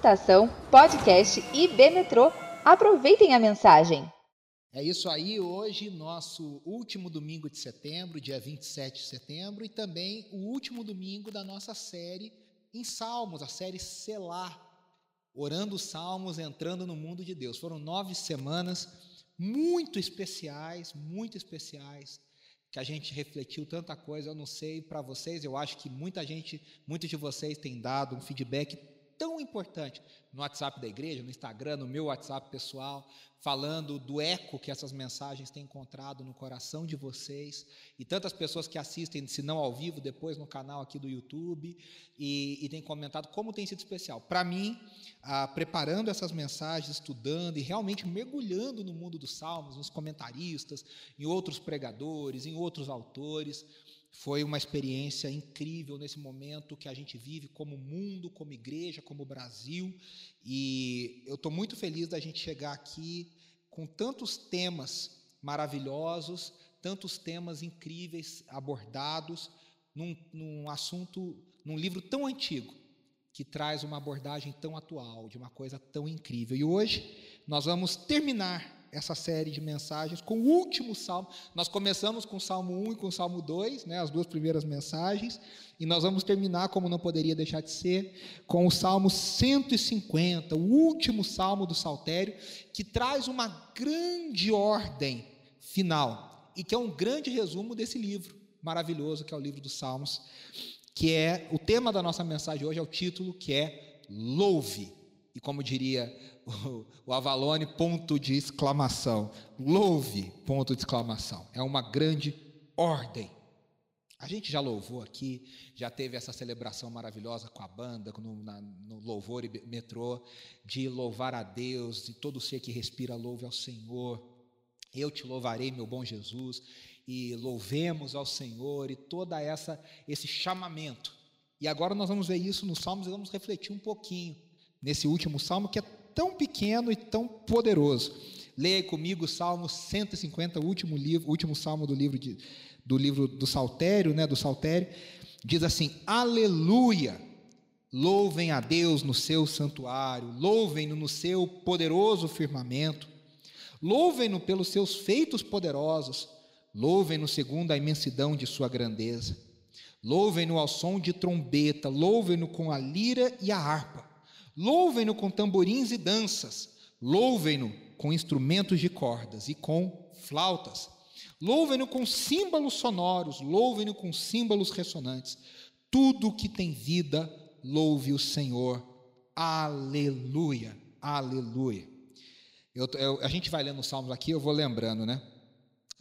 Estação Podcast IB Metrô. Aproveitem a mensagem. É isso aí, hoje, nosso último domingo de setembro, dia 27 de setembro, e também o último domingo da nossa série em Salmos, a série Selar, orando os Salmos, entrando no mundo de Deus. Foram nove semanas muito especiais, muito especiais, que a gente refletiu tanta coisa. Eu não sei para vocês, eu acho que muita gente, muitos de vocês têm dado um feedback tão importante. No WhatsApp da igreja, no Instagram, no meu WhatsApp pessoal, falando do eco que essas mensagens têm encontrado no coração de vocês, e tantas pessoas que assistem, se não ao vivo, depois no canal aqui do YouTube, e, e têm comentado como tem sido especial. Para mim, ah, preparando essas mensagens, estudando e realmente mergulhando no mundo dos salmos, nos comentaristas, em outros pregadores, em outros autores, foi uma experiência incrível nesse momento que a gente vive como mundo, como igreja, como Brasil. E eu estou muito feliz da gente chegar aqui com tantos temas maravilhosos, tantos temas incríveis abordados num, num assunto, num livro tão antigo, que traz uma abordagem tão atual, de uma coisa tão incrível. E hoje nós vamos terminar essa série de mensagens com o último salmo. Nós começamos com o Salmo 1 e com o Salmo 2, né, as duas primeiras mensagens, e nós vamos terminar, como não poderia deixar de ser, com o Salmo 150, o último salmo do Saltério, que traz uma grande ordem final e que é um grande resumo desse livro maravilhoso que é o livro dos Salmos, que é o tema da nossa mensagem hoje é o título que é Louve. E como diria o, Avalone, ponto de exclamação. Louve, ponto de exclamação. É uma grande ordem. A gente já louvou aqui, já teve essa celebração maravilhosa com a banda, no, na, no louvor e metrô, de louvar a Deus, e todo ser que respira louve ao Senhor. Eu te louvarei, meu bom Jesus, e louvemos ao Senhor, e toda essa esse chamamento. E agora nós vamos ver isso nos Salmos e vamos refletir um pouquinho nesse último salmo que é tão pequeno e tão poderoso. Leia comigo o Salmo 150, o último livro, último salmo do livro de, do livro do Saltério, né, do Saltério, diz assim: Aleluia! Louvem a Deus no seu santuário, louvem-no no seu poderoso firmamento, louvem-no pelos seus feitos poderosos, louvem-no segundo a imensidão de sua grandeza. Louvem-no ao som de trombeta, louvem-no com a lira e a harpa. Louvem-no com tamborins e danças, louvem-no com instrumentos de cordas e com flautas. Louvem-no com símbolos sonoros, louvem-no com símbolos ressonantes. Tudo que tem vida, louve o Senhor. Aleluia, aleluia. Eu, eu, a gente vai lendo os salmos aqui, eu vou lembrando, né?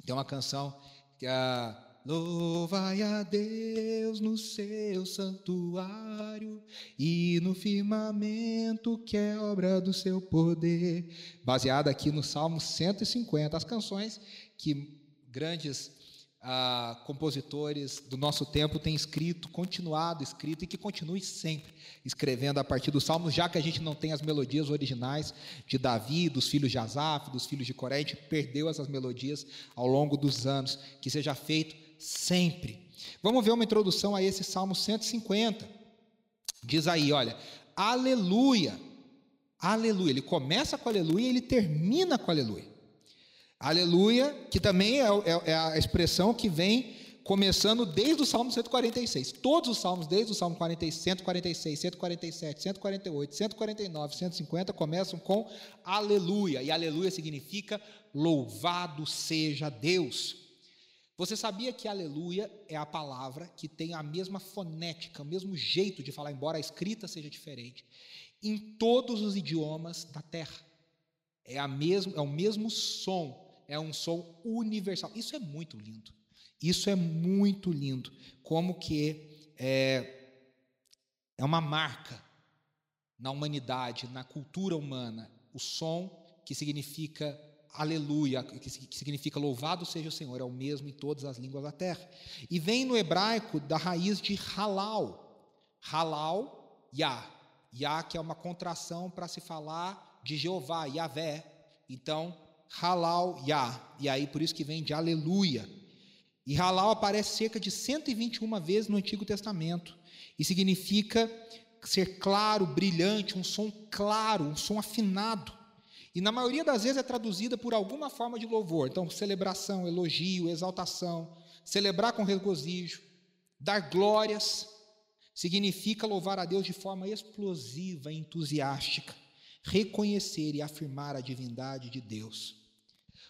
Tem uma canção que a Louvai a Deus no seu santuário e no firmamento que é obra do seu poder. Baseada aqui no Salmo 150, as canções que grandes ah, compositores do nosso tempo têm escrito, continuado escrito e que continue sempre escrevendo a partir dos Salmos, já que a gente não tem as melodias originais de Davi, dos filhos de Asaf, dos filhos de Coré, a gente perdeu essas melodias ao longo dos anos. Que seja feito sempre. Vamos ver uma introdução a esse Salmo 150. Diz aí, olha, aleluia, aleluia. Ele começa com aleluia e ele termina com aleluia. Aleluia, que também é, é, é a expressão que vem começando desde o Salmo 146. Todos os salmos, desde o Salmo 40, 146, 147, 148, 149, 150, começam com aleluia. E aleluia significa louvado seja Deus. Você sabia que aleluia é a palavra que tem a mesma fonética, o mesmo jeito de falar, embora a escrita seja diferente, em todos os idiomas da terra. É, a mesmo, é o mesmo som, é um som universal. Isso é muito lindo. Isso é muito lindo. Como que é, é uma marca na humanidade, na cultura humana, o som que significa aleluia, que significa louvado seja o Senhor, é o mesmo em todas as línguas da terra. E vem no hebraico da raiz de halal. Halal, Yah. Yah que é uma contração para se falar de Jeová, Yahvé. Então, halal, Yah. E aí por isso que vem de aleluia. E halal aparece cerca de 121 vezes no Antigo Testamento e significa ser claro, brilhante, um som claro, um som afinado. E na maioria das vezes é traduzida por alguma forma de louvor. Então, celebração, elogio, exaltação, celebrar com regozijo, dar glórias, significa louvar a Deus de forma explosiva entusiástica, reconhecer e afirmar a divindade de Deus.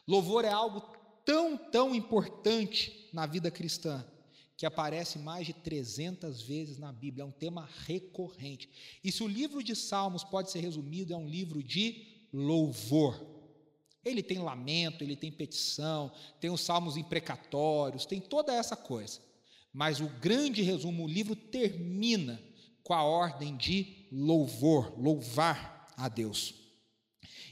Louvor é algo tão, tão importante na vida cristã que aparece mais de 300 vezes na Bíblia, é um tema recorrente. E se o livro de Salmos pode ser resumido, é um livro de louvor. Ele tem lamento, ele tem petição, tem os salmos imprecatórios, tem toda essa coisa. Mas o grande resumo, o livro termina com a ordem de louvor, louvar a Deus.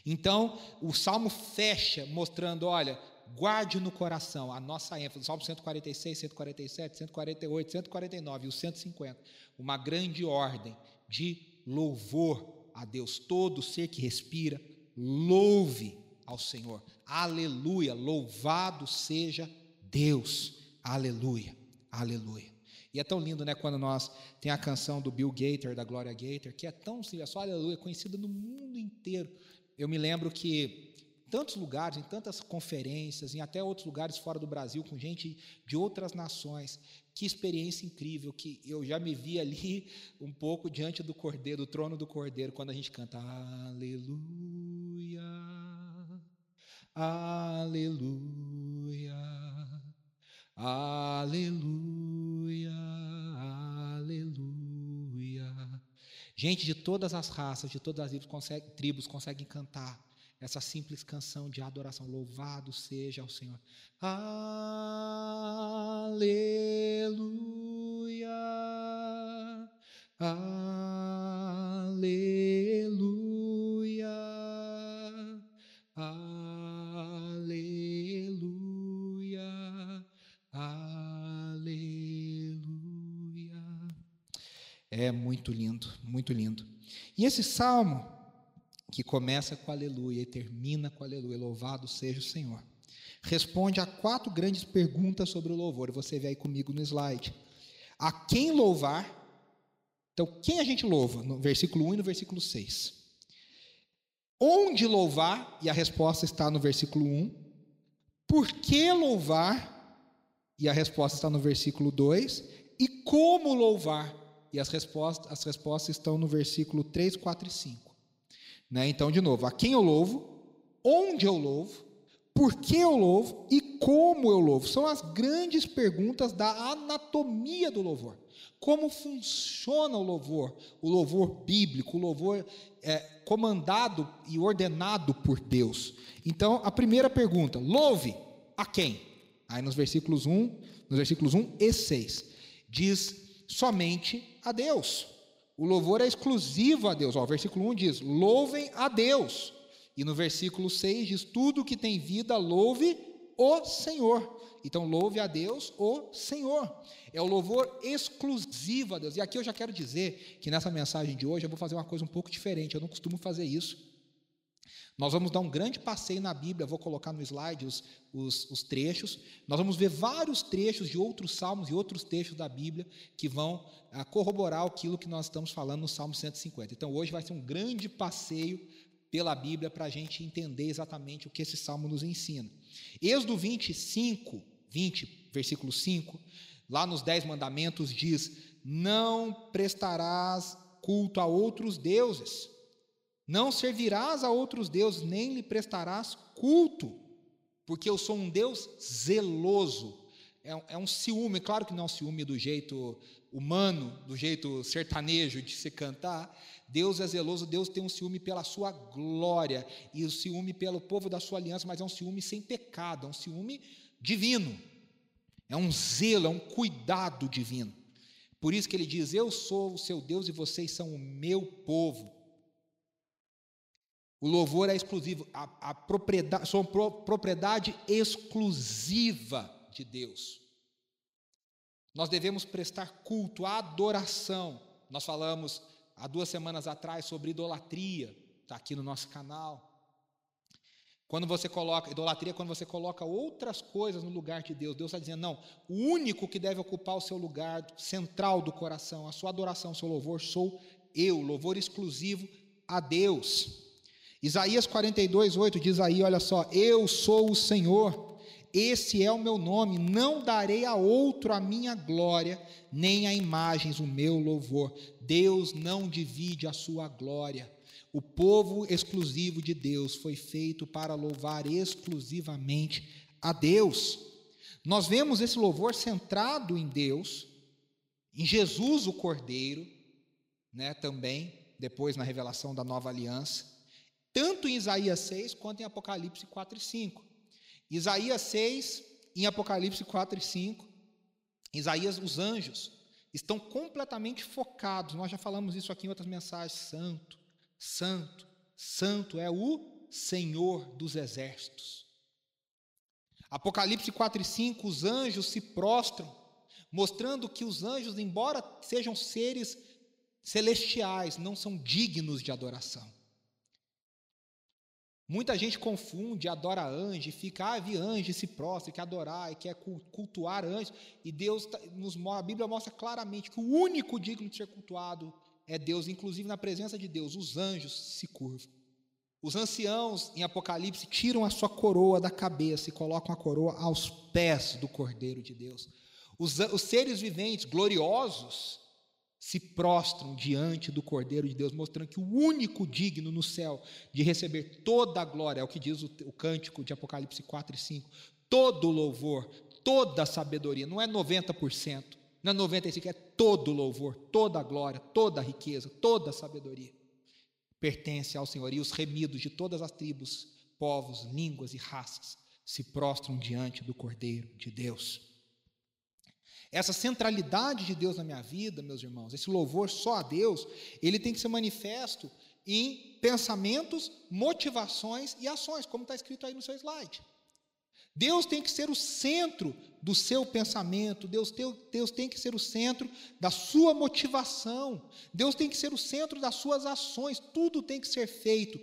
Então, o salmo fecha mostrando, olha, guarde no coração a nossa ênfase, Salmo 146, 147, 148, 149 e o 150, uma grande ordem de louvor a Deus. Todo ser que respira, louve ao Senhor. Aleluia, louvado seja Deus. Aleluia, aleluia. E é tão lindo, né, quando nós tem a canção do Bill Gator, da Gloria Gator, que é tão simples, é só aleluia, conhecida no mundo inteiro. Eu me lembro que tantos lugares, em tantas conferências, em até outros lugares fora do Brasil, com gente de outras nações. Que experiência incrível, que eu já me vi ali um pouco diante do Cordeiro, do trono do Cordeiro, quando a gente canta Aleluia, Aleluia, Aleluia, Aleluia. Gente de todas as raças, de todas as tribos conseguem cantar essa simples canção de adoração. Louvado seja o Senhor. Aleluia. Aleluia. Aleluia. Aleluia. É muito lindo, muito lindo. E esse salmo que começa com aleluia e termina com aleluia, louvado seja o Senhor. Responde a quatro grandes perguntas sobre o louvor, você vê aí comigo no slide. A quem louvar? Então, quem a gente louva? No versículo 1 e no versículo 6. Onde louvar? E a resposta está no versículo 1. Por que louvar? E a resposta está no versículo 2. E como louvar? E as respostas, as respostas estão no versículo 3, 4 e 5. Né? Então, de novo, a quem eu louvo, onde eu louvo, por que eu louvo e como eu louvo. São as grandes perguntas da anatomia do louvor. Como funciona o louvor, o louvor bíblico, o louvor é, comandado e ordenado por Deus. Então, a primeira pergunta: louve a quem? Aí nos versículos 1, nos versículos 1 e 6, diz somente a Deus. O louvor é exclusivo a Deus. Ó, o versículo 1 diz: louvem a Deus. E no versículo 6 diz: tudo que tem vida, louve o Senhor. Então, louve a Deus, o Senhor. É o louvor exclusivo a Deus. E aqui eu já quero dizer que nessa mensagem de hoje eu vou fazer uma coisa um pouco diferente. Eu não costumo fazer isso. Nós vamos dar um grande passeio na Bíblia, vou colocar no slide os, os, os, trechos. Nós vamos ver vários trechos de outros salmos e outros textos da Bíblia que vão ah, corroborar aquilo que nós estamos falando no Salmo 150. Então, hoje vai ser um grande passeio pela Bíblia para a gente entender exatamente o que esse salmo nos ensina. Êxodo 25, 20, versículo 5, lá nos Dez Mandamentos diz: Não prestarás culto a outros deuses não servirás a outros deuses, nem lhe prestarás culto, porque eu sou um Deus zeloso. É, é um ciúme, claro que não é um ciúme do jeito humano, do jeito sertanejo de se cantar. Deus é zeloso, Deus tem um ciúme pela sua glória e o ciúme pelo povo da sua aliança, mas é um ciúme sem pecado, é um ciúme divino. É um zelo, é um cuidado divino. Por isso que ele diz: Eu sou o seu Deus e vocês são o meu povo. O louvor é exclusivo, a, a propriedade, são pro, propriedade exclusiva de Deus. Nós devemos prestar culto, adoração. Nós falamos há duas semanas atrás sobre idolatria, está aqui no nosso canal. Quando você coloca, idolatria é quando você coloca outras coisas no lugar de Deus. Deus está dizendo, não, o único que deve ocupar o seu lugar central do coração, a sua adoração, o seu louvor, sou eu, louvor exclusivo a Deus. Isaías 42, 8 diz aí: olha só, eu sou o Senhor, esse é o meu nome, não darei a outro a minha glória, nem a imagens o meu louvor. Deus não divide a sua glória. O povo exclusivo de Deus foi feito para louvar exclusivamente a Deus. Nós vemos esse louvor centrado em Deus, em Jesus o Cordeiro, né, também, depois na revelação da nova aliança, tanto em Isaías 6 quanto em Apocalipse 4 e 5. Isaías 6, em Apocalipse 4 e 5, Isaías, os anjos, estão completamente focados, nós já falamos isso aqui em outras mensagens, santo, santo, santo é o Senhor dos exércitos. Apocalipse 4 e 5, os anjos se prostram, mostrando que os anjos, embora sejam seres celestiais, não são dignos de adoração. Muita gente confunde, adora anjo, fica, ah, vi anjo, se prostra, quer adorar, quer cultuar anjos, e Deus, tá, nos, a Bíblia mostra claramente que o único digno de ser cultuado é Deus, inclusive na presença de Deus, os anjos se curvam. Os anciãos, em Apocalipse, tiram a sua coroa da cabeça e colocam a coroa aos pés do Cordeiro de Deus. Os, os seres viventes gloriosos se prostram diante do Cordeiro de Deus, mostrando que o único digno no céu de receber toda a glória, é o que diz o, o cântico de Apocalipse 4 e 5, todo louvor, toda sabedoria, não é 90%, não é 95%, é todo louvor, toda glória, toda riqueza, toda sabedoria, pertence ao Senhor, e os remidos de todas as tribos, povos, línguas e raças se prostram diante do Cordeiro de Deus. Essa centralidade de Deus na minha vida, meus irmãos, esse louvor só a Deus, ele tem que ser manifesto em pensamentos, motivações e ações, como está escrito aí no seu slide. Deus tem que ser o centro do seu pensamento, Deus Deus tem que ser o centro da sua motivação, Deus tem que ser o centro das suas ações, tudo tem que ser feito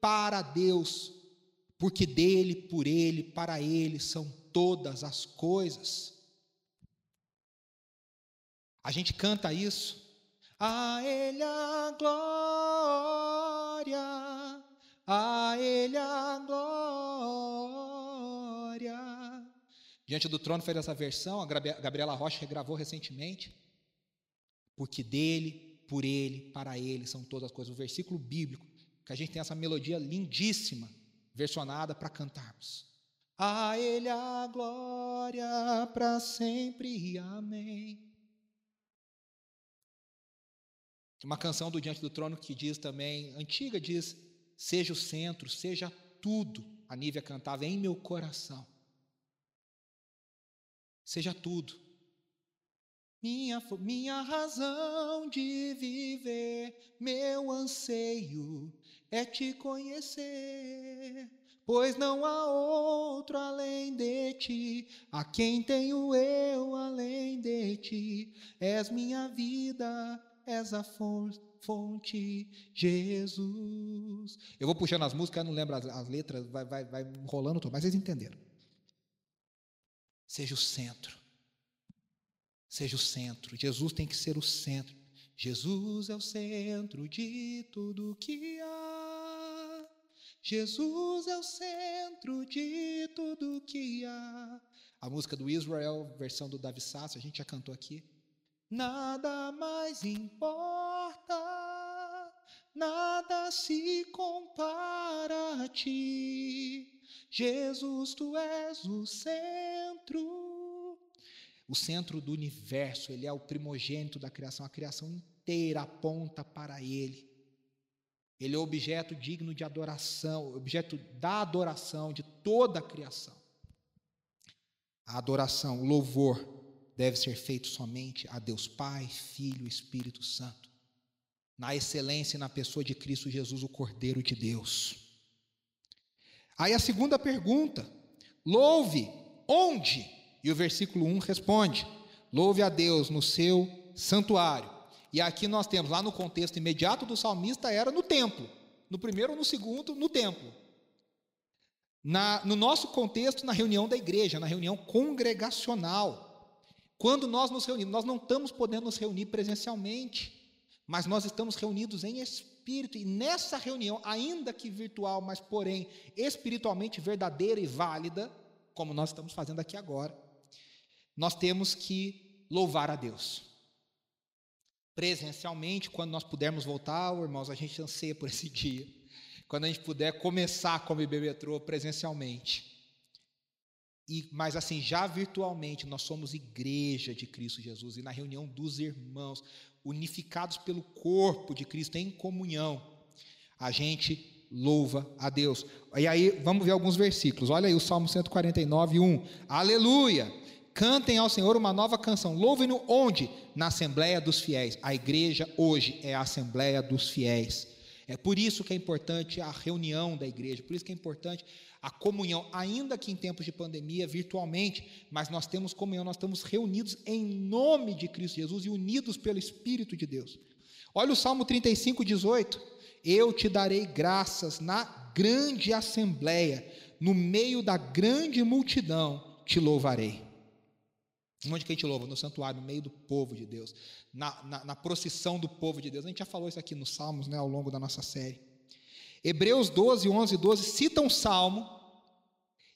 para Deus, porque dele, por ele, para ele são todas as coisas. A gente canta isso. A Ele a glória, a Ele a glória. Diante do trono fez essa versão, a Gabriela Rocha regravou recentemente. Porque dele, por ele, para ele são todas as coisas. O versículo bíblico, que a gente tem essa melodia lindíssima, versionada para cantarmos. A Ele a glória para sempre, amém. Uma canção do Diante do Trono que diz também, antiga, diz: Seja o centro, seja tudo. A Nívia cantava em meu coração. Seja tudo. Minha, minha razão de viver, meu anseio é te conhecer, pois não há outro além de ti, a quem tenho eu além de ti, és minha vida és a fonte, Jesus. Eu vou puxando as músicas, não lembro as, as letras, vai, vai, vai rolando tudo, mas vocês entenderam. Seja o centro. Seja o centro. Jesus tem que ser o centro. Jesus é o centro de tudo que há. Jesus é o centro de tudo que há. A música do Israel, versão do Davi Sassi, a gente já cantou aqui. Nada mais importa, nada se compara a ti. Jesus, tu és o centro. O centro do universo, ele é o primogênito da criação, a criação inteira aponta para ele. Ele é objeto digno de adoração, objeto da adoração de toda a criação. A adoração, o louvor, deve ser feito somente a Deus Pai, Filho e Espírito Santo, na excelência e na pessoa de Cristo Jesus, o Cordeiro de Deus. Aí a segunda pergunta: louve onde? E o versículo 1 responde: louve a Deus no seu santuário. E aqui nós temos, lá no contexto imediato do salmista, era no templo. No primeiro ou no segundo, no templo. Na, no nosso contexto, na reunião da igreja, na reunião congregacional. Quando nós nos reunimos, nós não estamos podendo nos reunir presencialmente, mas nós estamos reunidos em espírito, e nessa reunião, ainda que virtual, mas porém espiritualmente verdadeira e válida, como nós estamos fazendo aqui agora, nós temos que louvar a Deus. Presencialmente, quando nós pudermos voltar, irmãos, a gente anseia por esse dia. Quando a gente puder começar IB Metrô presencialmente. E, mas assim, já virtualmente, nós somos igreja de Cristo Jesus e na reunião dos irmãos, unificados pelo corpo de Cristo em comunhão, a gente louva a Deus. E aí, vamos ver alguns versículos. Olha aí o Salmo 149, 1. Aleluia! Cantem ao Senhor uma nova canção. Louvem-no onde? Na Assembleia dos Fiéis. A igreja hoje é a Assembleia dos Fiéis. É por isso que é importante a reunião da igreja, por isso que é importante a comunhão, ainda que em tempos de pandemia, virtualmente, mas nós temos comunhão, nós estamos reunidos em nome de Cristo Jesus e unidos pelo Espírito de Deus. Olha o Salmo 35, 18. Eu te darei graças na grande assembleia, no meio da grande multidão te louvarei. Onde que a gente louva? No santuário, no meio do povo de Deus, na, na, na procissão do povo de Deus. A gente já falou isso aqui nos Salmos, né, ao longo da nossa série. Hebreus 12, 11 e 12 citam um salmo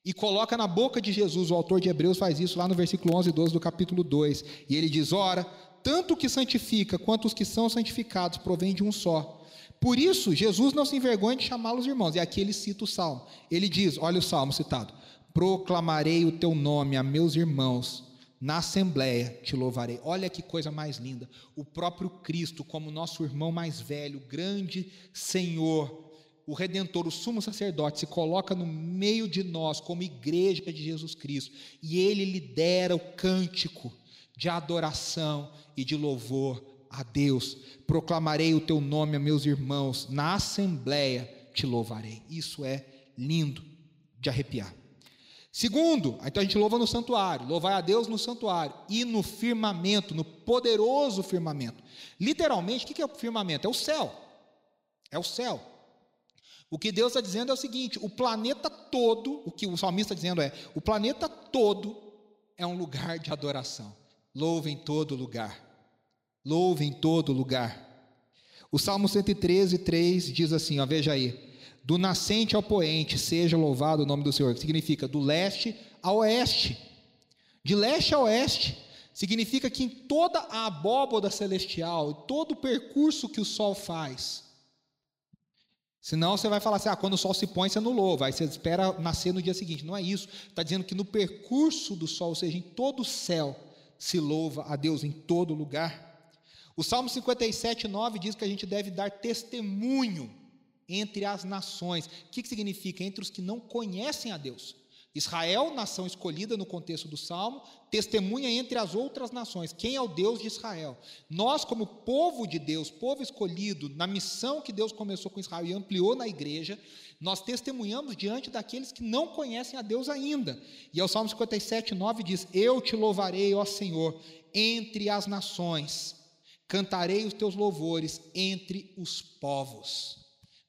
e coloca na boca de Jesus, o autor de Hebreus faz isso lá no versículo 11 e 12 do capítulo 2. E ele diz: Ora, tanto o que santifica quanto os que são santificados provém de um só. Por isso, Jesus não se envergonha de chamá-los irmãos. E aqui ele cita o salmo. Ele diz: Olha o salmo citado: Proclamarei o teu nome a meus irmãos na assembleia te louvarei. Olha que coisa mais linda. O próprio Cristo, como nosso irmão mais velho, grande Senhor, o Redentor, o sumo sacerdote, se coloca no meio de nós como igreja de Jesus Cristo e ele lidera o cântico de adoração e de louvor a Deus. Proclamarei o teu nome a meus irmãos, na assembleia te louvarei. Isso é lindo de arrepiar. Segundo, então a gente louva no santuário, louvar a Deus no santuário e no firmamento, no poderoso firmamento. Literalmente, o que é o firmamento? É o céu. É o céu. O que Deus está dizendo é o seguinte: o planeta todo, o que o salmista está dizendo é: o planeta todo é um lugar de adoração. Louve em todo lugar. Louve em todo lugar. O Salmo 113, 3 diz assim: ó, veja aí. Do nascente ao poente, seja louvado o nome do Senhor, que significa do leste ao oeste. De leste a oeste, significa que em toda a abóboda celestial, todo o percurso que o sol faz, Senão você vai falar assim: ah, quando o sol se põe, você anulou, vai, você espera nascer no dia seguinte. Não é isso. Está dizendo que no percurso do sol, ou seja, em todo o céu, se louva a Deus em todo lugar. O Salmo 57, 9 diz que a gente deve dar testemunho entre as nações. O que, que significa? Entre os que não conhecem a Deus. Israel, nação escolhida no contexto do Salmo, testemunha entre as outras nações quem é o Deus de Israel. Nós, como povo de Deus, povo escolhido, na missão que Deus começou com Israel e ampliou na igreja, nós testemunhamos diante daqueles que não conhecem a Deus ainda. E o Salmo 57, 9 diz: Eu te louvarei, ó Senhor, entre as nações, cantarei os teus louvores entre os povos.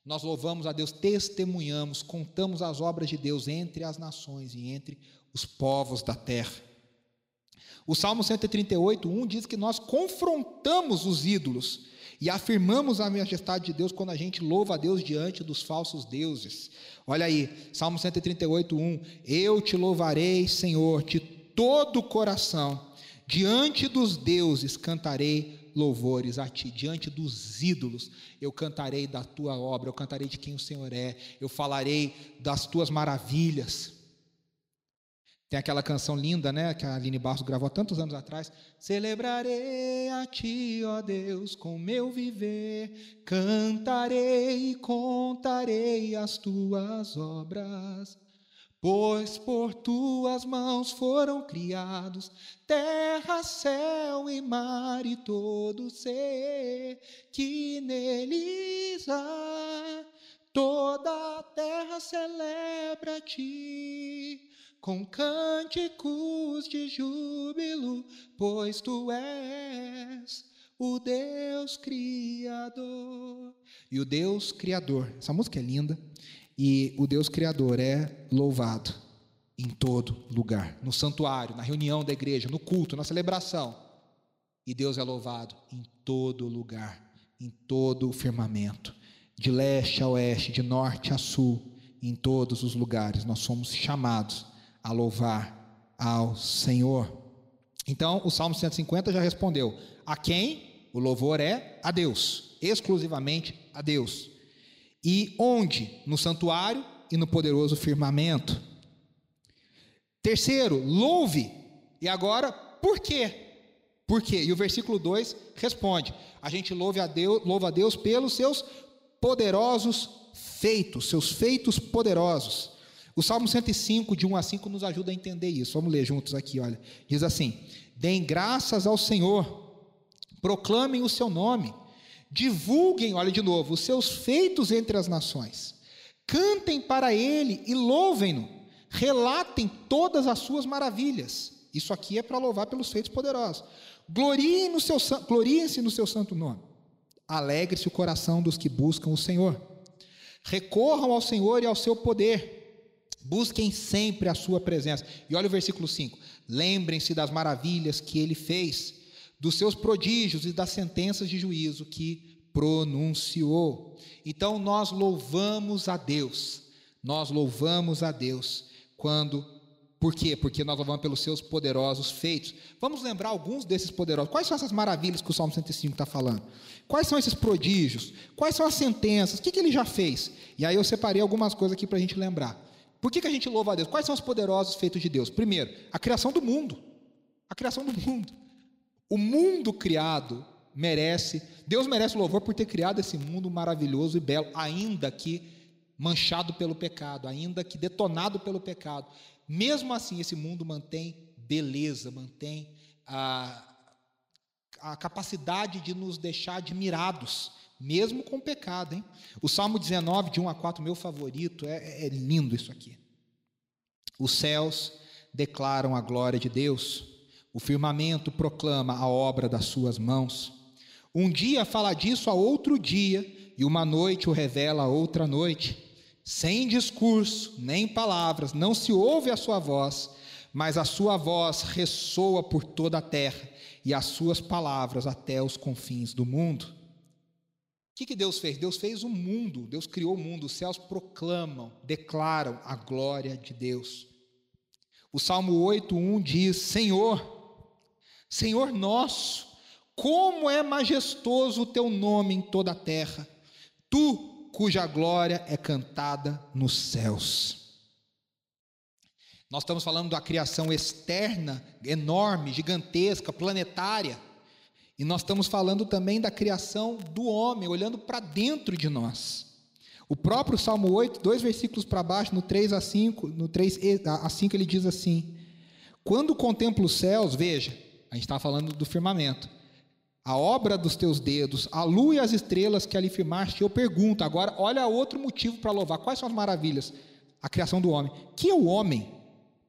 Nós louvamos a Deus, testemunhamos, contamos as obras de Deus entre as nações e entre os povos da terra. O Salmo 138, 1 diz que nós confrontamos os ídolos e afirmamos a majestade de Deus quando a gente louva a Deus diante dos falsos deuses. Olha aí, Salmo 138, 1: Eu te louvarei, Senhor, de todo o coração, diante dos deuses cantarei louvores a ti. Diante dos ídolos, eu cantarei da tua obra, eu cantarei de quem o Senhor é, eu falarei das tuas maravilhas. Tem aquela canção linda, né, que a Aline Barros gravou há tantos anos atrás. Celebrarei a ti, ó Deus, com meu viver, cantarei e contarei as tuas obras. Pois por tuas mãos foram criados terra, céu e mar e todo ser que neles há. Toda a terra celebra ti com cânticos de júbilo, pois tu és o Deus Criador. E o Deus Criador, essa música é linda. E o Deus Criador é louvado em todo lugar, no santuário, na reunião da igreja, no culto, na celebração. E Deus é louvado em todo lugar, em todo o firmamento, de leste a oeste, de norte a sul, em todos os lugares. Nós somos chamados a louvar ao Senhor. Então, o Salmo 150 já respondeu: a quem o louvor é? A Deus, exclusivamente a Deus. E onde? No santuário e no poderoso firmamento. Terceiro, louve. E agora, por quê? Por quê? E o versículo 2 responde: a gente louve a Deus, louva a Deus pelos seus poderosos feitos, seus feitos poderosos. O Salmo 105, de 1 a 5, nos ajuda a entender isso. Vamos ler juntos aqui, olha. Diz assim: Deem graças ao Senhor, proclamem o seu nome, divulguem, olha de novo, os seus feitos entre as nações, cantem para ele e louvem-no, relatem todas as suas maravilhas. Isso aqui é para louvar pelos feitos poderosos. Gloriem no seu, gloriem-se no seu santo nome. Alegre-se o coração dos que buscam o Senhor. Recorram ao Senhor e ao seu poder. Busquem sempre a sua presença. E olha o versículo 5. Lembrem-se das maravilhas que ele fez, dos seus prodígios e das sentenças de juízo que pronunciou. Então nós louvamos a Deus. Nós louvamos a Deus quando por quê? Porque nós louvamos pelos seus poderosos feitos. Vamos lembrar alguns desses poderosos. Quais são essas maravilhas que o Salmo 105 está falando? Quais são esses prodígios? Quais são as sentenças? O que, que ele já fez? E aí eu separei algumas coisas aqui para a gente lembrar. Por que, que a gente louva a Deus? Quais são os poderosos feitos de Deus? Primeiro, a criação do mundo. A criação do mundo. O mundo criado merece, Deus merece louvor por ter criado esse mundo maravilhoso e belo, ainda que manchado pelo pecado, ainda que detonado pelo pecado. Mesmo assim, esse mundo mantém beleza, mantém a, a capacidade de nos deixar admirados, mesmo com pecado. Hein? O Salmo 19, de 1 a 4, meu favorito, é, é lindo isso aqui. Os céus declaram a glória de Deus, o firmamento proclama a obra das suas mãos. Um dia fala disso a outro dia, e uma noite o revela a outra noite. Sem discurso, nem palavras, não se ouve a sua voz, mas a sua voz ressoa por toda a terra e as suas palavras até os confins do mundo. O que, que Deus fez? Deus fez o mundo, Deus criou o mundo, os céus proclamam, declaram a glória de Deus. O Salmo 8:1 diz: Senhor, Senhor nosso, como é majestoso o teu nome em toda a terra. Tu cuja glória é cantada nos céus. Nós estamos falando da criação externa, enorme, gigantesca, planetária. E nós estamos falando também da criação do homem, olhando para dentro de nós. O próprio Salmo 8, dois versículos para baixo, no 3 a 5, no 3 a 5 ele diz assim: Quando contemplo os céus, veja, a gente está falando do firmamento a obra dos teus dedos, a lua e as estrelas que ali firmaste. Eu pergunto agora, olha outro motivo para louvar. Quais são as maravilhas? A criação do homem. Que é o homem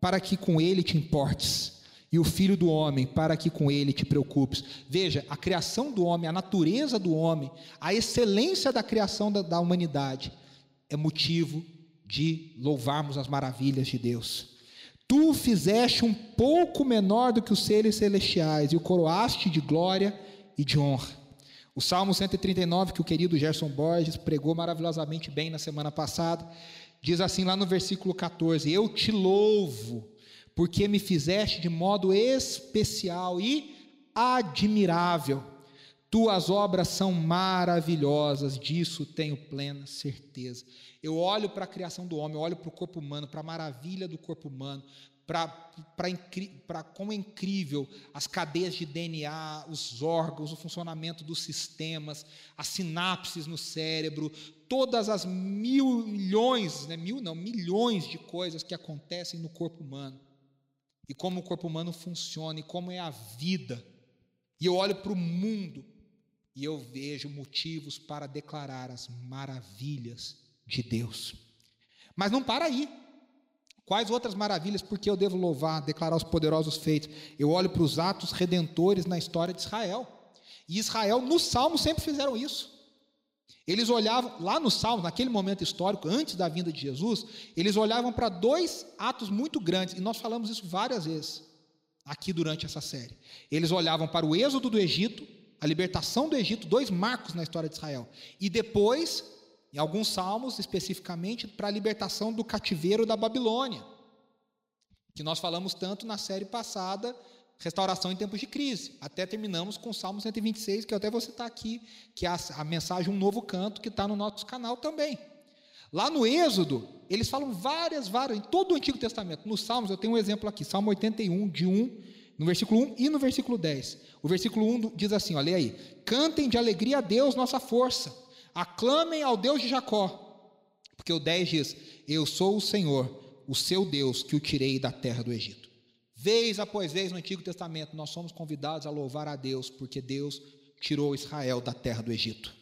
para que com ele te importes? E o filho do homem para que com ele te preocupes. Veja, a criação do homem, a natureza do homem, a excelência da criação da, da humanidade é motivo de louvarmos as maravilhas de Deus. Tu fizeste um pouco menor do que os seres celestiais e o coroaste de glória e de honra. O Salmo 139, que o querido Gerson Borges pregou maravilhosamente bem na semana passada, diz assim lá no versículo 14: Eu te louvo, porque me fizeste de modo especial e admirável. Tuas obras são maravilhosas, disso tenho plena certeza. Eu olho para a criação do homem, eu olho para o corpo humano, para a maravilha do corpo humano, para como é incrível as cadeias de DNA, os órgãos, o funcionamento dos sistemas, as sinapses no cérebro, todas as mil milhões, né, mil não, milhões de coisas que acontecem no corpo humano. E como o corpo humano funciona, e como é a vida. E eu olho para o mundo e eu vejo motivos para declarar as maravilhas de Deus. Mas não para aí. Quais outras maravilhas, porque eu devo louvar, declarar os poderosos feitos? Eu olho para os atos redentores na história de Israel. E Israel, no Salmo, sempre fizeram isso. Eles olhavam, lá no Salmo, naquele momento histórico, antes da vinda de Jesus, eles olhavam para dois atos muito grandes, e nós falamos isso várias vezes, aqui durante essa série. Eles olhavam para o êxodo do Egito, a libertação do Egito, dois marcos na história de Israel. E depois, em alguns salmos, especificamente, para a libertação do cativeiro da Babilônia, que nós falamos tanto na série passada, restauração em tempos de crise. Até terminamos com o Salmo 126, que eu até vou citar aqui, que é a, mensagem Um Novo Canto, que está no nosso canal também. Lá no Êxodo, eles falam várias, várias, em todo o Antigo Testamento. Nos Salmos, eu tenho um exemplo aqui, Salmo 81, de 1, no versículo 1 e no versículo 10. O versículo 1 diz assim: olha aí: Cantem de alegria a Deus, nossa força, aclamem ao Deus de Jacó. Porque o 10 diz: Eu sou o Senhor, o seu Deus, que o tirei da terra do Egito. Vez após vez no Antigo Testamento, nós somos convidados a louvar a Deus, porque Deus tirou Israel da terra do Egito.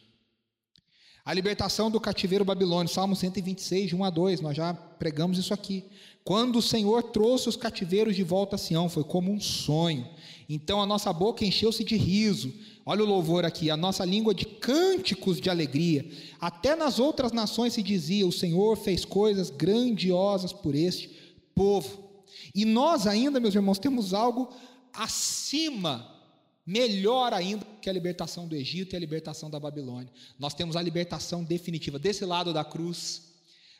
A libertação do cativeiro babilônico, Salmo 126, de 1 a 2, nós já pregamos isso aqui. Quando o Senhor trouxe os cativeiros de volta a Sião, foi como um sonho. Então a nossa boca encheu-se de riso. Olha o louvor aqui, a nossa língua de cânticos de alegria. Até nas outras nações se dizia: O Senhor fez coisas grandiosas por este povo. E nós ainda, meus irmãos, temos algo acima, melhor ainda que a libertação do Egito e a libertação da Babilônia. Nós temos a libertação definitiva desse lado da cruz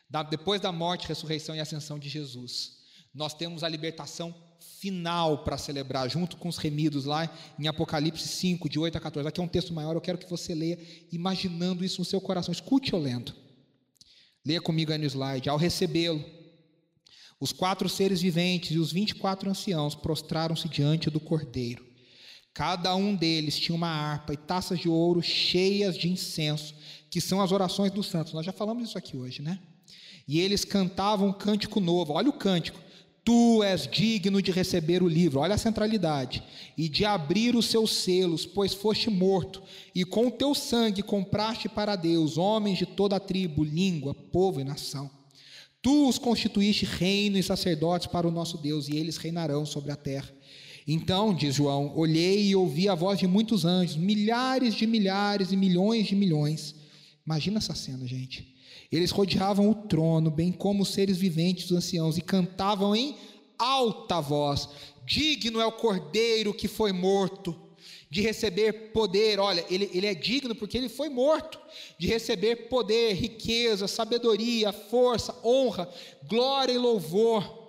da, depois da morte, ressurreição e ascensão de Jesus, nós temos a libertação final para celebrar, junto com os remidos lá em Apocalipse 5, de 8 a 14. Aqui é um texto maior, eu quero que você leia, imaginando isso no seu coração. Escute eu lendo. Leia comigo aí no slide. Ao recebê-lo, os quatro seres viventes e os vinte e quatro anciãos prostraram-se diante do cordeiro. Cada um deles tinha uma harpa e taças de ouro cheias de incenso, que são as orações dos santos. Nós já falamos isso aqui hoje, né? E eles cantavam um cântico novo. Olha o cântico. Tu és digno de receber o livro, olha a centralidade, e de abrir os seus selos, pois foste morto, e com o teu sangue compraste para Deus homens de toda a tribo, língua, povo e nação. Tu os constituíste reino e sacerdotes para o nosso Deus, e eles reinarão sobre a terra. Então, diz João, olhei e ouvi a voz de muitos anjos, milhares de milhares e milhões de milhões. Imagina essa cena, gente eles rodeavam o trono, bem como os seres viventes, os anciãos, e cantavam em alta voz: Digno é o cordeiro que foi morto de receber poder. Olha, ele, ele é digno porque ele foi morto, de receber poder, riqueza, sabedoria, força, honra, glória e louvor.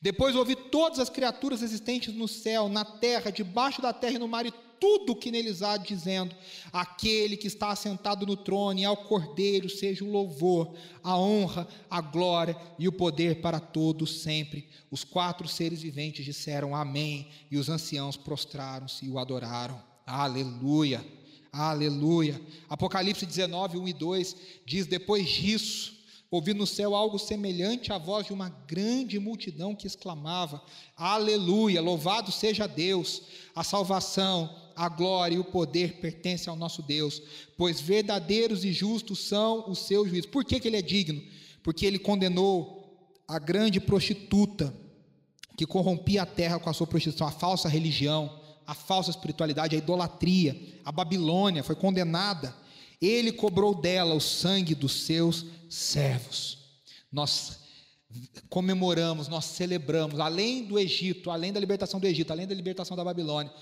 Depois ouvi todas as criaturas existentes no céu, na terra, debaixo da terra e no mar, e tudo que neles há, dizendo: Aquele que está assentado no trono e ao Cordeiro seja o louvor, a honra, a glória e o poder para todos sempre. Os quatro seres viventes disseram Amém, e os anciãos prostraram-se e o adoraram. Aleluia, aleluia. Apocalipse 19, 1 e 2 diz: Depois disso Ouvi no céu algo semelhante à voz de uma grande multidão que exclamava: Aleluia, louvado seja Deus, a salvação, a glória e o poder pertencem ao nosso Deus, pois verdadeiros e justos são os seus juízos. Por que, que ele é digno? Porque ele condenou a grande prostituta que corrompia a terra com a sua prostituição, a falsa religião, a falsa espiritualidade, a idolatria, a Babilônia foi condenada. Ele cobrou dela o sangue dos seus servos. Nós comemoramos, nós celebramos, além do Egito, além da libertação do Egito, além da libertação da Babilônia,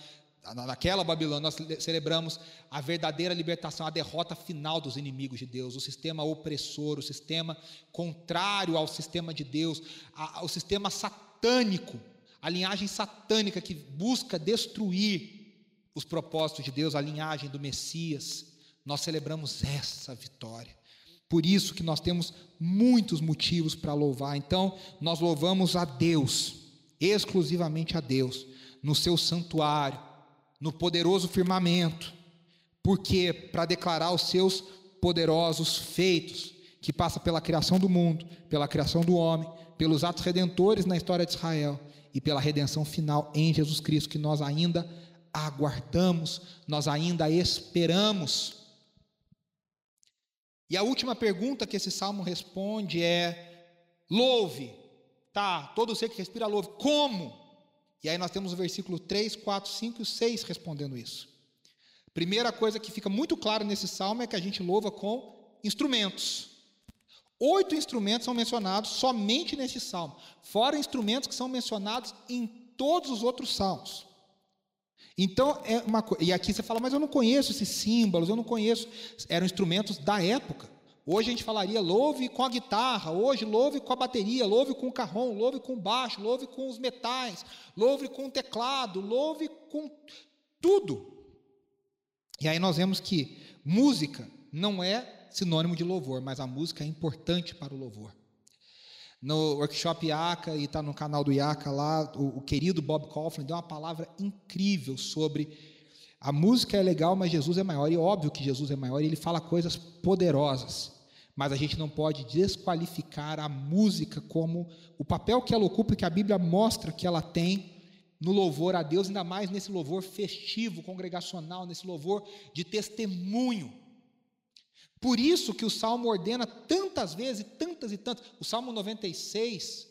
naquela Babilônia, nós celebramos a verdadeira libertação, a derrota final dos inimigos de Deus, o sistema opressor, o sistema contrário ao sistema de Deus, a, o sistema satânico, a linhagem satânica que busca destruir os propósitos de Deus, a linhagem do Messias. Nós celebramos essa vitória. Por isso que nós temos muitos motivos para louvar. Então, nós louvamos a Deus, exclusivamente a Deus, no seu santuário, no poderoso firmamento. Porque para declarar os seus poderosos feitos, que passa pela criação do mundo, pela criação do homem, pelos atos redentores na história de Israel e pela redenção final em Jesus Cristo que nós ainda aguardamos, nós ainda esperamos. E a última pergunta que esse salmo responde é: louve, tá? Todo ser que respira louve. Como? E aí nós temos o versículo 3, 4, 5 e 6 respondendo isso. Primeira coisa que fica muito clara nesse salmo é que a gente louva com instrumentos. Oito instrumentos são mencionados somente nesse salmo, fora instrumentos que são mencionados em todos os outros salmos. Então, é uma E aqui você fala, mas eu não conheço esses símbolos, eu não conheço. Eram instrumentos da época. Hoje a gente falaria louve com a guitarra, hoje louve com a bateria, louve com o carrom, louve com o baixo, louve com os metais, louve com o teclado, louve com tudo. E aí nós vemos que música não é sinônimo de louvor, mas a música é importante para o louvor. No workshop IACA, e está no canal do IACA lá, o, o querido Bob Coughlin deu uma palavra incrível sobre a música é legal, mas Jesus é maior. E óbvio que Jesus é maior, e ele fala coisas poderosas mas a gente não pode desqualificar a música como o papel que ela ocupa e que a Bíblia mostra que ela tem no louvor a Deus, ainda mais nesse louvor festivo, congregacional, nesse louvor de testemunho. Por isso que o Salmo ordena tantas vezes, tantas e tantas, o Salmo 96,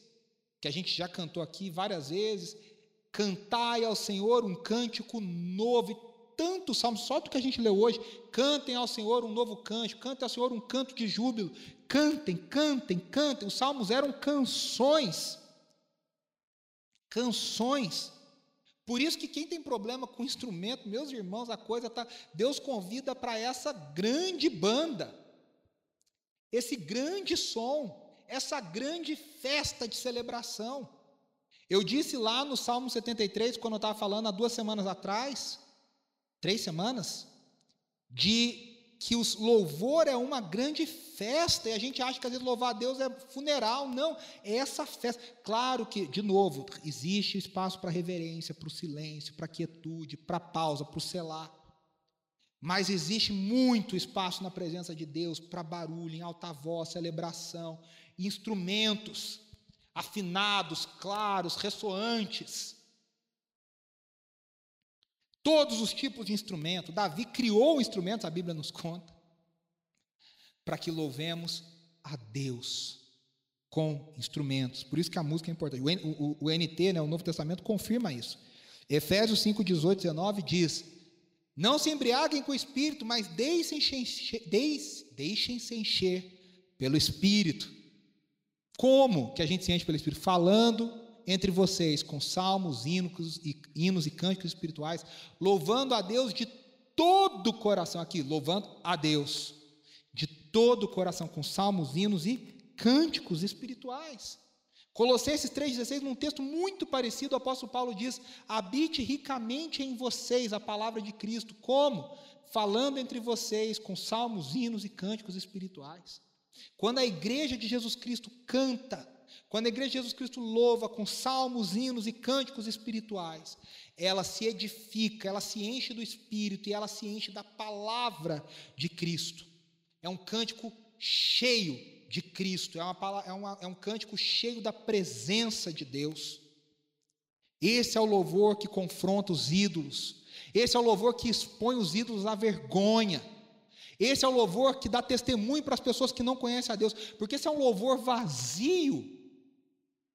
que a gente já cantou aqui várias vezes, cantai ao Senhor um cântico novo, tantos salmos, só do que a gente leu hoje. Cantem ao Senhor um novo cântico, cantem ao Senhor um canto de júbilo. Cantem, cantem, cantem. Os salmos eram canções. Canções. Por isso que quem tem problema com instrumento, meus irmãos, a coisa tá. Deus convida para essa grande banda, esse grande som, essa grande festa de celebração. Eu disse lá no Salmo 73, quando eu estava falando há duas semanas atrás, três semanas, de que o louvor é uma grande festa, e a gente acha que às vezes louvar a Deus é funeral, não, é essa festa. Claro que, de novo, existe espaço para reverência, para o silêncio, para quietude, para pausa, para o selar. Mas existe muito espaço na presença de Deus para barulho, em alta voz, celebração, instrumentos afinados, claros, ressoantes. Todos os tipos de instrumento. Davi criou instrumentos, a Bíblia nos conta, para que louvemos a Deus com instrumentos. Por isso que a música é importante. O, o, o NT, né, o Novo Testamento, confirma isso. Efésios 5, 18, 19 diz: Não se embriaguem com o espírito, mas deixem-se encher, deixem-se encher pelo espírito. Como que a gente se enche pelo espírito? Falando entre vocês com salmos, hinos e, hinos e cânticos espirituais, louvando a Deus de todo o coração, aqui, louvando a Deus de todo o coração, com salmos, hinos e cânticos espirituais. Colossenses 3,16, num texto muito parecido, o apóstolo Paulo diz: habite ricamente em vocês a palavra de Cristo, como? Falando entre vocês com salmos, hinos e cânticos espirituais. Quando a igreja de Jesus Cristo canta, quando a igreja de Jesus Cristo louva com salmos, hinos e cânticos espirituais, ela se edifica, ela se enche do Espírito e ela se enche da palavra de Cristo. É um cântico cheio de Cristo, é, uma, é, uma, é um cântico cheio da presença de Deus. Esse é o louvor que confronta os ídolos, esse é o louvor que expõe os ídolos à vergonha. Esse é o louvor que dá testemunho para as pessoas que não conhecem a Deus, porque esse é um louvor vazio,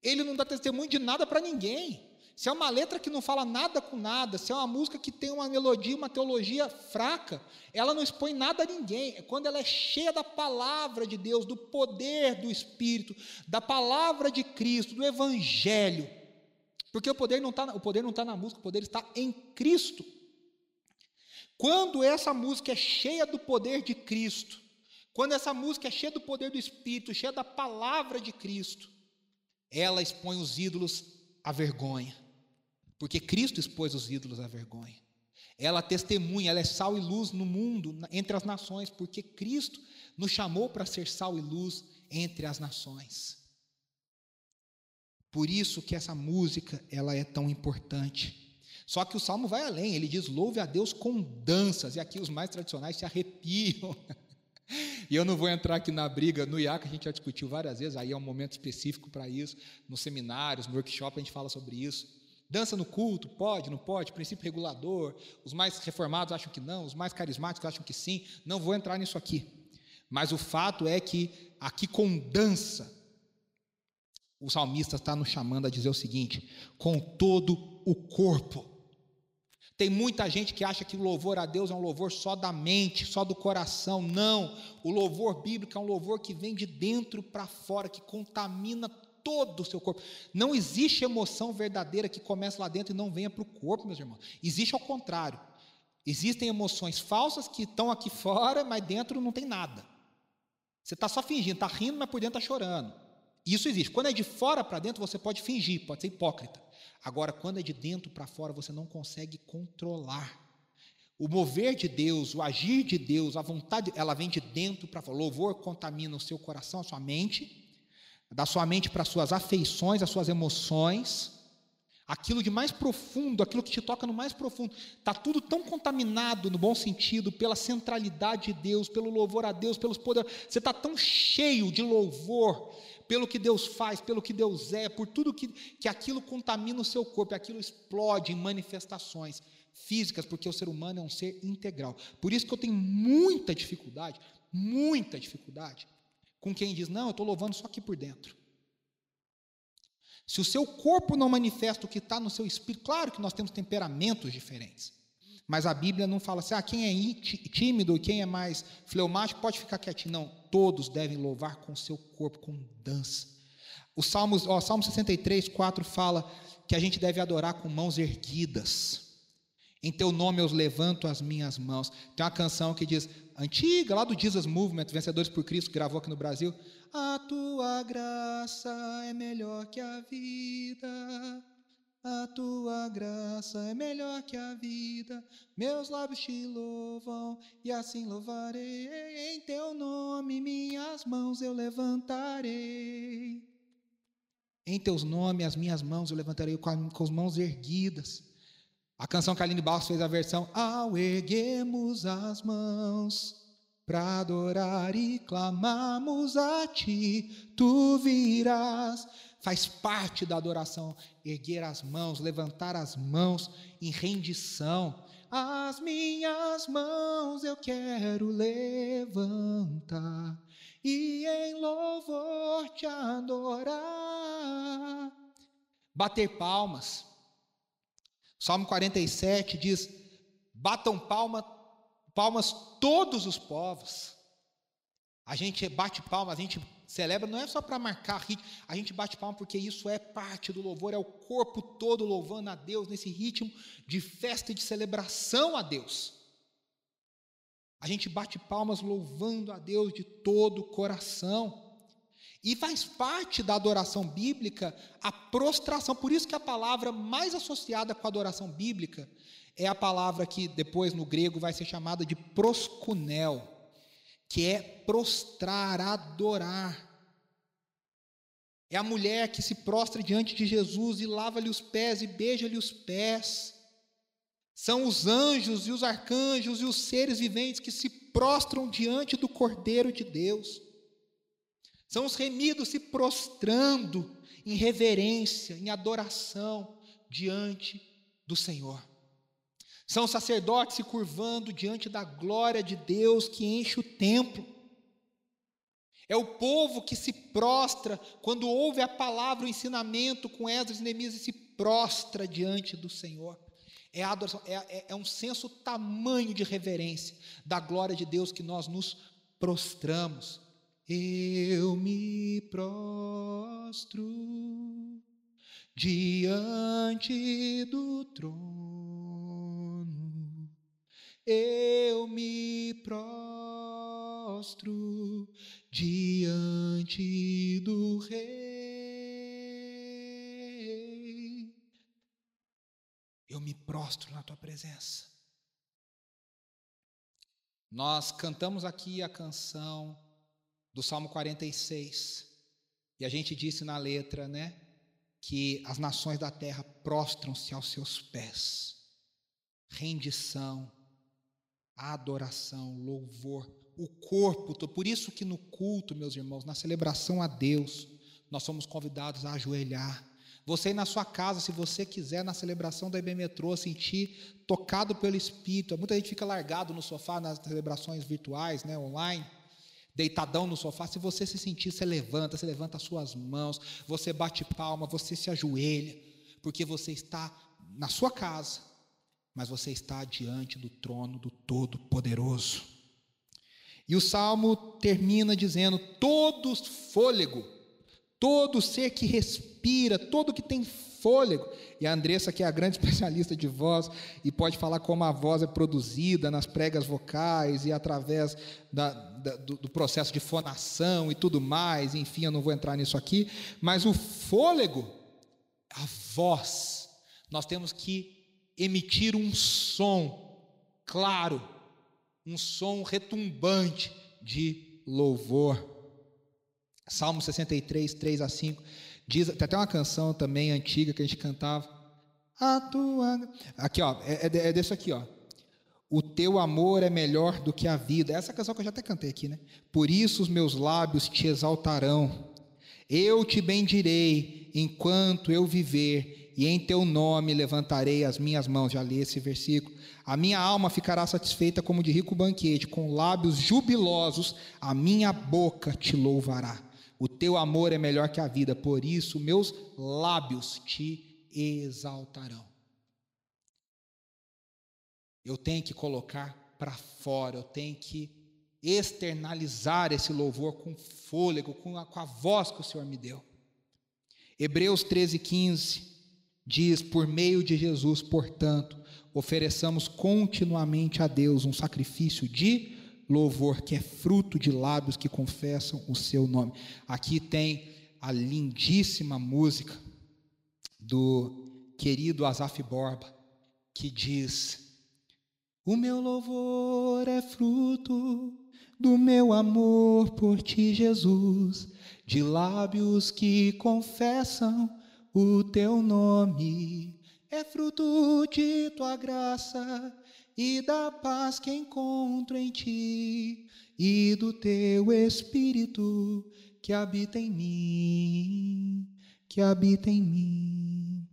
ele não dá testemunho de nada para ninguém. Se é uma letra que não fala nada com nada, se é uma música que tem uma melodia, uma teologia fraca, ela não expõe nada a ninguém. É quando ela é cheia da palavra de Deus, do poder do Espírito, da palavra de Cristo, do Evangelho. Porque o poder não está está na música, o poder está em Cristo. Quando essa música é cheia do poder de Cristo, quando essa música é cheia do poder do Espírito, cheia da palavra de Cristo, ela expõe os ídolos à vergonha, porque Cristo expôs os ídolos à vergonha. Ela testemunha, ela é sal e luz no mundo, entre as nações, porque Cristo nos chamou para ser sal e luz entre as nações. Por isso que essa música, ela é tão importante. Só que o salmo vai além, ele diz: louve a Deus com danças, e aqui os mais tradicionais se arrepiam. E eu não vou entrar aqui na briga, no IAC a gente já discutiu várias vezes, aí é um momento específico para isso, nos seminários, no workshop a gente fala sobre isso. Dança no culto, pode, não pode, princípio regulador, os mais reformados acham que não, os mais carismáticos acham que sim, não vou entrar nisso aqui. Mas o fato é que aqui com dança, o salmista está nos chamando a dizer o seguinte: com todo o corpo. Tem muita gente que acha que o louvor a Deus é um louvor só da mente, só do coração. Não. O louvor bíblico é um louvor que vem de dentro para fora, que contamina todo o seu corpo. Não existe emoção verdadeira que começa lá dentro e não venha para o corpo, meus irmãos. Existe ao contrário. Existem emoções falsas que estão aqui fora, mas dentro não tem nada. Você está só fingindo, está rindo, mas por dentro está chorando. Isso existe. Quando é de fora para dentro, você pode fingir, pode ser hipócrita. Agora, quando é de dentro para fora, você não consegue controlar. O mover de Deus, o agir de Deus, a vontade, ela vem de dentro para fora. O louvor contamina o seu coração, a sua mente, da sua mente para as suas afeições, as suas emoções, aquilo de mais profundo, aquilo que te toca no mais profundo. Está tudo tão contaminado, no bom sentido, pela centralidade de Deus, pelo louvor a Deus, pelos poderes. Você está tão cheio de louvor pelo que Deus faz, pelo que Deus é, por tudo que, que aquilo contamina o seu corpo, aquilo explode em manifestações físicas, porque o ser humano é um ser integral. Por isso que eu tenho muita dificuldade, muita dificuldade com quem diz: Não, eu estou louvando só aqui por dentro. Se o seu corpo não manifesta o que está no seu espírito, claro que nós temos temperamentos diferentes. Mas a Bíblia não fala assim, ah, quem é tímido e quem é mais fleumático pode ficar quietinho. Não, todos devem louvar com seu corpo, com dança. O Salmos, ó, Salmo 63, 4 fala que a gente deve adorar com mãos erguidas. Em teu nome eu levanto as minhas mãos. Tem uma canção que diz: antiga, lá do Jesus Movement, Vencedores por Cristo, que gravou aqui no Brasil. A tua graça é melhor que a vida. A tua graça é melhor que a vida. Meus lábios te louvam e assim louvarei. Em teu nome minhas mãos eu levantarei. Em teus nomes as minhas mãos eu levantarei com, as mãos erguidas. A canção que a Aline Barros fez a versão Ao erguemos as mãos para adorar e clamamos a ti, tu virás. Faz parte da adoração erguer as mãos, levantar as mãos em rendição. As minhas mãos eu quero levantar e em louvor te adorar. Bater palmas Salmo 47 diz: batam palma, palmas todos os povos. A gente bate palma, a gente celebra, não é só para marcar ritmo, a gente bate palma porque isso é parte do louvor, é o corpo todo louvando a Deus nesse ritmo de festa e de celebração a Deus. A gente bate palmas louvando a Deus de todo o coração. E faz parte da adoração bíblica a prostração. Por isso que a palavra mais associada com a adoração bíblica é a palavra que depois no grego vai ser chamada de proskunel, que é prostrar, adorar. É a mulher que se prostra diante de Jesus e lava-lhe os pés e beija-lhe os pés. São os anjos e os arcanjos e os seres viventes que se prostram diante do Cordeiro de Deus. São os remidos se prostrando em reverência, em adoração diante do Senhor. São os sacerdotes se curvando diante da glória de Deus que enche o templo. É o povo que se prostra quando ouve a palavra, o ensinamento com Esdras e Neemias e se prostra diante do Senhor. É, adoração, é, é, é um senso tamanho de reverência da glória de Deus que nós nos prostramos. Eu me prostro diante do trono, eu me prostro diante do Rei. Eu me prostro na tua presença. Nós cantamos aqui a canção do Salmo 46. E a gente disse na letra, né, que as nações da terra prostram-se aos seus pés. Rendição, adoração, louvor, o corpo, por isso que no culto, meus irmãos, na celebração a Deus, nós somos convidados a ajoelhar. Você na sua casa, se você quiser, na celebração da IB Metrô, sentir tocado pelo Espírito. Muita gente fica largado no sofá nas celebrações virtuais, né, online deitadão no sofá, se você se sentir, você levanta, você levanta as suas mãos, você bate palma, você se ajoelha, porque você está na sua casa, mas você está diante do trono do Todo-Poderoso. E o salmo termina dizendo: todo fôlego, Todo ser que respira, todo que tem fôlego. E a Andressa, que é a grande especialista de voz, e pode falar como a voz é produzida nas pregas vocais e através da, da, do, do processo de fonação e tudo mais, enfim, eu não vou entrar nisso aqui, mas o fôlego, a voz, nós temos que emitir um som claro, um som retumbante de louvor. Salmo 63, 3 a 5. Diz, tem até uma canção também antiga que a gente cantava. A tua... Aqui, ó, é, é, é desse aqui, ó. O teu amor é melhor do que a vida. Essa canção que eu já até cantei aqui, né? Por isso os meus lábios te exaltarão. Eu te bendirei enquanto eu viver, e em teu nome levantarei as minhas mãos. Já li esse versículo. A minha alma ficará satisfeita como de rico banquete, com lábios jubilosos, a minha boca te louvará. O teu amor é melhor que a vida, por isso meus lábios te exaltarão. Eu tenho que colocar para fora, eu tenho que externalizar esse louvor com fôlego, com a, com a voz que o Senhor me deu. Hebreus 13, 15 diz: Por meio de Jesus, portanto, ofereçamos continuamente a Deus um sacrifício de louvor, que é fruto de lábios que confessam o seu nome. Aqui tem a lindíssima música do querido Asaf Borba, que diz: O meu louvor é fruto do meu amor por ti, Jesus, de lábios que confessam o teu nome. É fruto de tua graça e da paz que encontro em ti e do teu espírito que habita em mim, que habita em mim.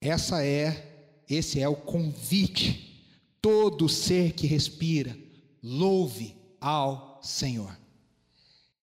Essa é, esse é o convite. Todo ser que respira, louve ao Senhor.